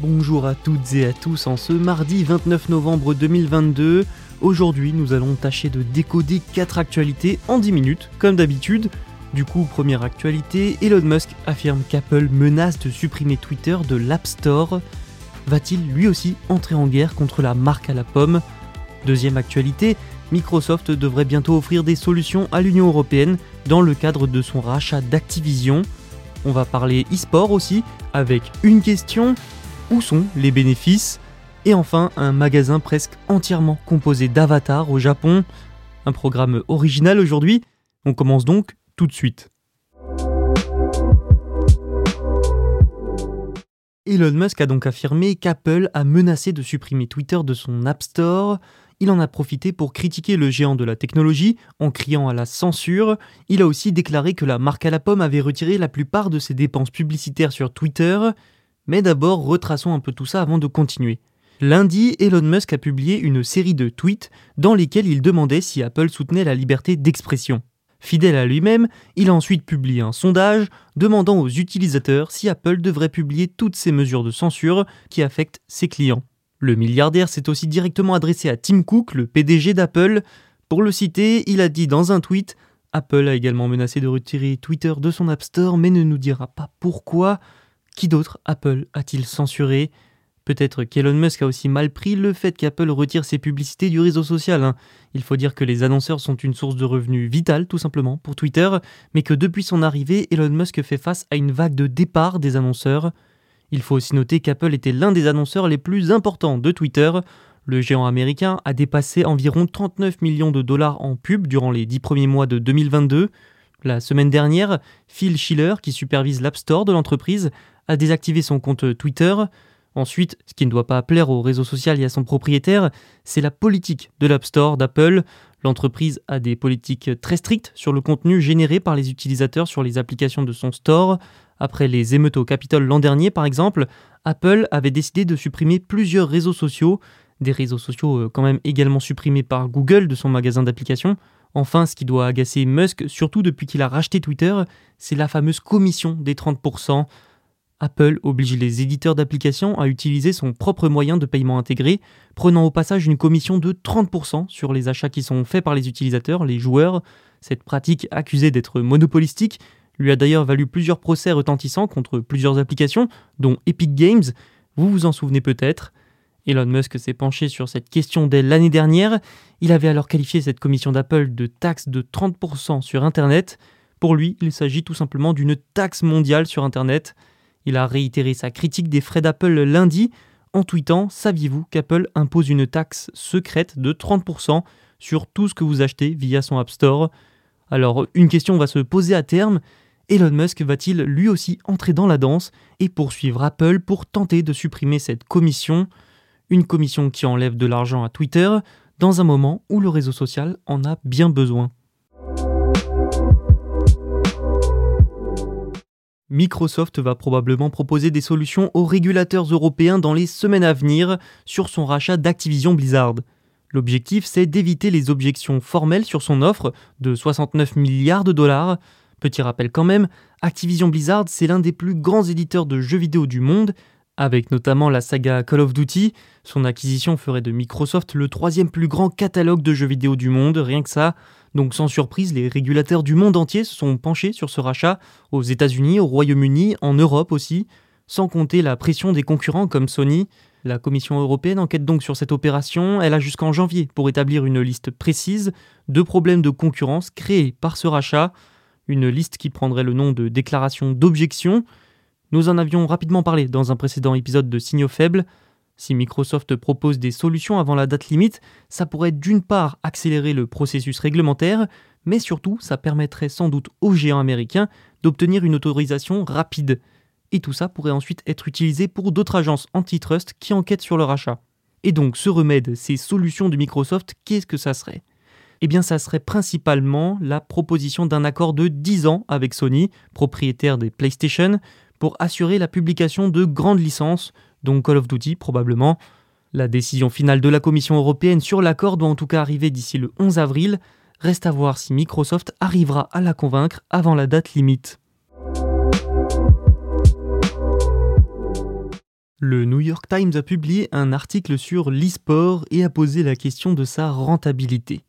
Bonjour à toutes et à tous en ce mardi 29 novembre 2022. Aujourd'hui, nous allons tâcher de décoder 4 actualités en 10 minutes, comme d'habitude. Du coup, première actualité, Elon Musk affirme qu'Apple menace de supprimer Twitter de l'App Store. Va-t-il lui aussi entrer en guerre contre la marque à la pomme? Deuxième actualité, Microsoft devrait bientôt offrir des solutions à l'Union européenne dans le cadre de son rachat d'Activision. On va parler e-sport aussi, avec une question, où sont les bénéfices Et enfin, un magasin presque entièrement composé d'avatars au Japon. Un programme original aujourd'hui. On commence donc tout de suite. Elon Musk a donc affirmé qu'Apple a menacé de supprimer Twitter de son App Store. Il en a profité pour critiquer le géant de la technologie en criant à la censure. Il a aussi déclaré que la marque à la pomme avait retiré la plupart de ses dépenses publicitaires sur Twitter. Mais d'abord, retraçons un peu tout ça avant de continuer. Lundi, Elon Musk a publié une série de tweets dans lesquels il demandait si Apple soutenait la liberté d'expression. Fidèle à lui-même, il a ensuite publié un sondage demandant aux utilisateurs si Apple devrait publier toutes ces mesures de censure qui affectent ses clients. Le milliardaire s'est aussi directement adressé à Tim Cook, le PDG d'Apple. Pour le citer, il a dit dans un tweet Apple a également menacé de retirer Twitter de son App Store mais ne nous dira pas pourquoi. Qui d'autre Apple a-t-il censuré? Peut-être qu'Elon Musk a aussi mal pris le fait qu'Apple retire ses publicités du réseau social. hein. Il faut dire que les annonceurs sont une source de revenus vitale, tout simplement, pour Twitter, mais que depuis son arrivée, Elon Musk fait face à une vague de départ des annonceurs. Il faut aussi noter qu'Apple était l'un des annonceurs les plus importants de Twitter. Le géant américain a dépassé environ 39 millions de dollars en pub durant les 10 premiers mois de 2022. La semaine dernière, Phil Schiller, qui supervise l'App Store de l'entreprise, a désactivé son compte Twitter. Ensuite, ce qui ne doit pas plaire au réseau social et à son propriétaire, c'est la politique de l'App Store d'Apple. L'entreprise a des politiques très strictes sur le contenu généré par les utilisateurs sur les applications de son store. Après les émeutes au Capitole l'an dernier, par exemple, Apple avait décidé de supprimer plusieurs réseaux sociaux, des réseaux sociaux euh, quand même également supprimés par Google de son magasin d'applications. Enfin, ce qui doit agacer Musk, surtout depuis qu'il a racheté Twitter, c'est la fameuse commission des 30%. Apple oblige les éditeurs d'applications à utiliser son propre moyen de paiement intégré, prenant au passage une commission de 30% sur les achats qui sont faits par les utilisateurs, les joueurs. Cette pratique accusée d'être monopolistique lui a d'ailleurs valu plusieurs procès retentissants contre plusieurs applications, dont Epic Games, vous vous en souvenez peut-être. Elon Musk s'est penché sur cette question dès l'année dernière. Il avait alors qualifié cette commission d'Apple de taxe de 30% sur Internet. Pour lui, il s'agit tout simplement d'une taxe mondiale sur Internet. Il a réitéré sa critique des frais d'Apple lundi en tweetant Saviez-vous qu'Apple impose une taxe secrète de 30% sur tout ce que vous achetez via son App Store? Alors, une question va se poser à terme. Elon Musk va-t-il lui aussi entrer dans la danse et poursuivre Apple pour tenter de supprimer cette commission? Une commission qui enlève de l'argent à Twitter dans un moment où le réseau social en a bien besoin. Microsoft va probablement proposer des solutions aux régulateurs européens dans les semaines à venir sur son rachat d'Activision Blizzard. L'objectif, c'est d'éviter les objections formelles sur son offre de 69 milliards de dollars. Petit rappel quand même, Activision Blizzard, c'est l'un des plus grands éditeurs de jeux vidéo du monde, avec notamment la saga Call of Duty. Son acquisition ferait de Microsoft le troisième plus grand catalogue de jeux vidéo du monde, rien que ça. Donc sans surprise, les régulateurs du monde entier se sont penchés sur ce rachat, aux États-Unis, au Royaume-Uni, en Europe aussi, sans compter la pression des concurrents comme Sony. La Commission européenne enquête donc sur cette opération, elle a jusqu'en janvier pour établir une liste précise de problèmes de concurrence créés par ce rachat, une liste qui prendrait le nom de déclaration d'objection. Nous en avions rapidement parlé dans un précédent épisode de Signaux faibles. Si Microsoft propose des solutions avant la date limite, ça pourrait d'une part accélérer le processus réglementaire, mais surtout ça permettrait sans doute aux géants américains d'obtenir une autorisation rapide. Et tout ça pourrait ensuite être utilisé pour d'autres agences antitrust qui enquêtent sur le rachat. Et donc ce remède, ces solutions de Microsoft, qu'est-ce que ça serait? Eh bien ça serait principalement la proposition d'un accord de 10 ans avec Sony, propriétaire des PlayStation, pour assurer la publication de grandes licences, dont Call of Duty probablement. La décision finale de la Commission européenne sur l'accord doit en tout cas arriver d'ici le 11 avril. Reste à voir si Microsoft arrivera à la convaincre avant la date limite. Le New York Times a publié un article sur l'e-sport et a posé la question de sa rentabilité.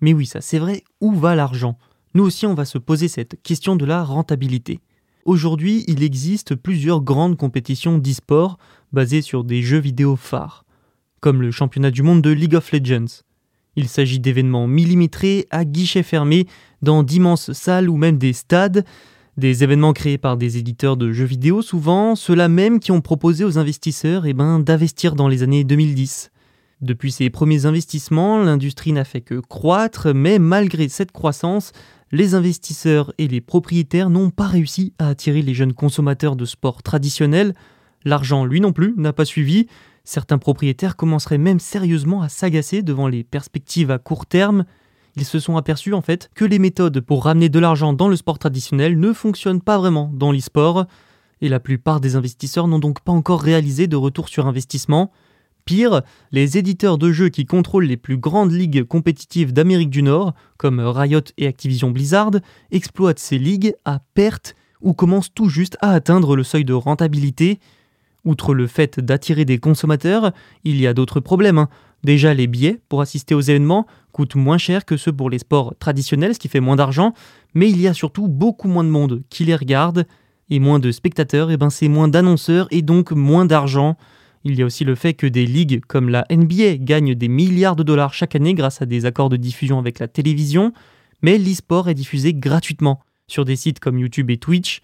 Mais oui, ça c'est vrai, où va l'argent? Nous aussi on va se poser cette question de la rentabilité. Aujourd'hui, il existe plusieurs grandes compétitions d'e-sport basées sur des jeux vidéo phares, comme le championnat du monde de League of Legends. Il s'agit d'événements millimétrés à guichets fermés dans d'immenses salles ou même des stades, des événements créés par des éditeurs de jeux vidéo souvent, ceux-là même qui ont proposé aux investisseurs eh ben, d'investir dans les années 2010. Depuis ses premiers investissements, l'industrie n'a fait que croître, mais malgré cette croissance, les investisseurs et les propriétaires n'ont pas réussi à attirer les jeunes consommateurs de sport traditionnels. L'argent, lui non plus, n'a pas suivi. Certains propriétaires commenceraient même sérieusement à s'agacer devant les perspectives à court terme. Ils se sont aperçus en fait que les méthodes pour ramener de l'argent dans le sport traditionnel ne fonctionnent pas vraiment dans l'e-sport, et la plupart des investisseurs n'ont donc pas encore réalisé de retour sur investissement. Pire, les éditeurs de jeux qui contrôlent les plus grandes ligues compétitives d'Amérique du Nord, comme Riot et Activision Blizzard, exploitent ces ligues à perte ou commencent tout juste à atteindre le seuil de rentabilité. Outre le fait d'attirer des consommateurs, il y a d'autres problèmes. Hein. Déjà, les billets pour assister aux événements coûtent moins cher que ceux pour les sports traditionnels, ce qui fait moins d'argent, mais il y a surtout beaucoup moins de monde qui les regarde, et moins de spectateurs, et ben c'est moins d'annonceurs et donc moins d'argent. Il y a aussi le fait que des ligues comme la NBA gagnent des milliards de dollars chaque année grâce à des accords de diffusion avec la télévision, mais l'e-sport est diffusé gratuitement sur des sites comme YouTube et Twitch.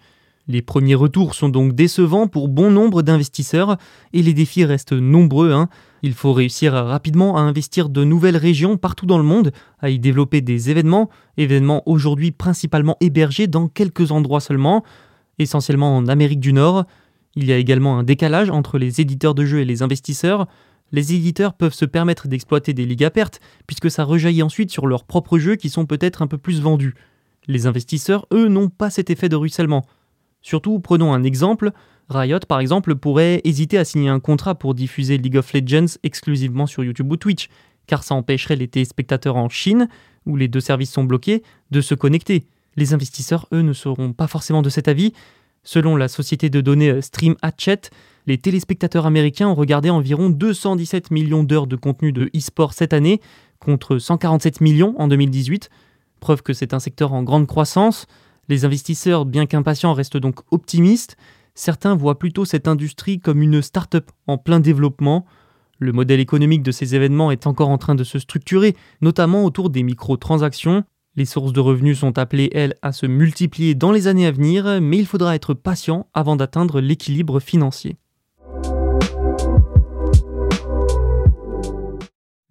Les premiers retours sont donc décevants pour bon nombre d'investisseurs et les défis restent nombreux. Hein. Il faut réussir rapidement à investir de nouvelles régions partout dans le monde, à y développer des événements, événements aujourd'hui principalement hébergés dans quelques endroits seulement, essentiellement en Amérique du Nord. Il y a également un décalage entre les éditeurs de jeux et les investisseurs. Les éditeurs peuvent se permettre d'exploiter des ligues à perte, puisque ça rejaillit ensuite sur leurs propres jeux qui sont peut-être un peu plus vendus. Les investisseurs, eux, n'ont pas cet effet de ruissellement. Surtout, prenons un exemple, Riot par exemple pourrait hésiter à signer un contrat pour diffuser League of Legends exclusivement sur YouTube ou Twitch, car ça empêcherait les téléspectateurs en Chine, où les deux services sont bloqués, de se connecter. Les investisseurs, eux, ne seront pas forcément de cet avis, Selon la société de données euh, Stream Hatchet, les téléspectateurs américains ont regardé environ 217 millions d'heures de contenu de e-sport cette année, contre 147 millions en 2018, preuve que c'est un secteur en grande croissance. Les investisseurs, bien qu'impatients, restent donc optimistes. Certains voient plutôt cette industrie comme une start-up en plein développement. Le modèle économique de ces événements est encore en train de se structurer, notamment autour des microtransactions. Les sources de revenus sont appelées, elles, à se multiplier dans les années à venir, mais il faudra être patient avant d'atteindre l'équilibre financier.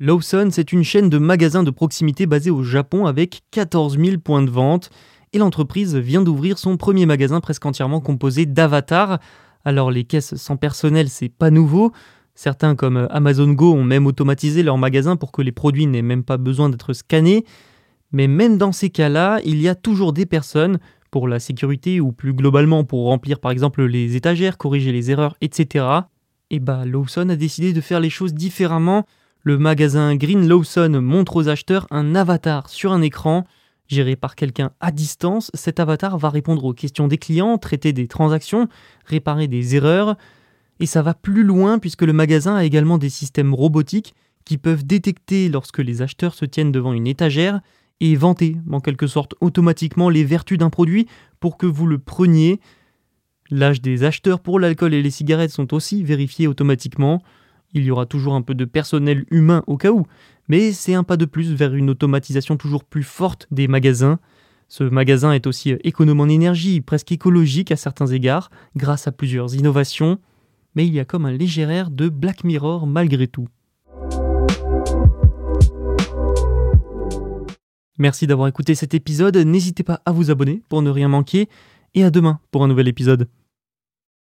Lawson, c'est une chaîne de magasins de proximité basée au Japon avec 14 000 points de vente. Et l'entreprise vient d'ouvrir son premier magasin presque entièrement composé d'avatars. Alors les caisses sans personnel, c'est pas nouveau. Certains comme Amazon Go ont même automatisé leur magasin pour que les produits n'aient même pas besoin d'être scannés. Mais même dans ces cas-là, il y a toujours des personnes, pour la sécurité ou plus globalement pour remplir par exemple les étagères, corriger les erreurs, etc. Et bah Lawson a décidé de faire les choses différemment. Le magasin Green Lawson montre aux acheteurs un avatar sur un écran. Géré par quelqu'un à distance, cet avatar va répondre aux questions des clients, traiter des transactions, réparer des erreurs. Et ça va plus loin puisque le magasin a également des systèmes robotiques qui peuvent détecter lorsque les acheteurs se tiennent devant une étagère et vanter en quelque sorte automatiquement les vertus d'un produit pour que vous le preniez. L'âge des acheteurs pour l'alcool et les cigarettes sont aussi vérifiés automatiquement. Il y aura toujours un peu de personnel humain au cas où, mais c'est un pas de plus vers une automatisation toujours plus forte des magasins. Ce magasin est aussi économe en énergie, presque écologique à certains égards, grâce à plusieurs innovations, mais il y a comme un léger air de Black Mirror malgré tout. Merci d'avoir écouté cet épisode, n'hésitez pas à vous abonner pour ne rien manquer, et à demain pour un nouvel épisode.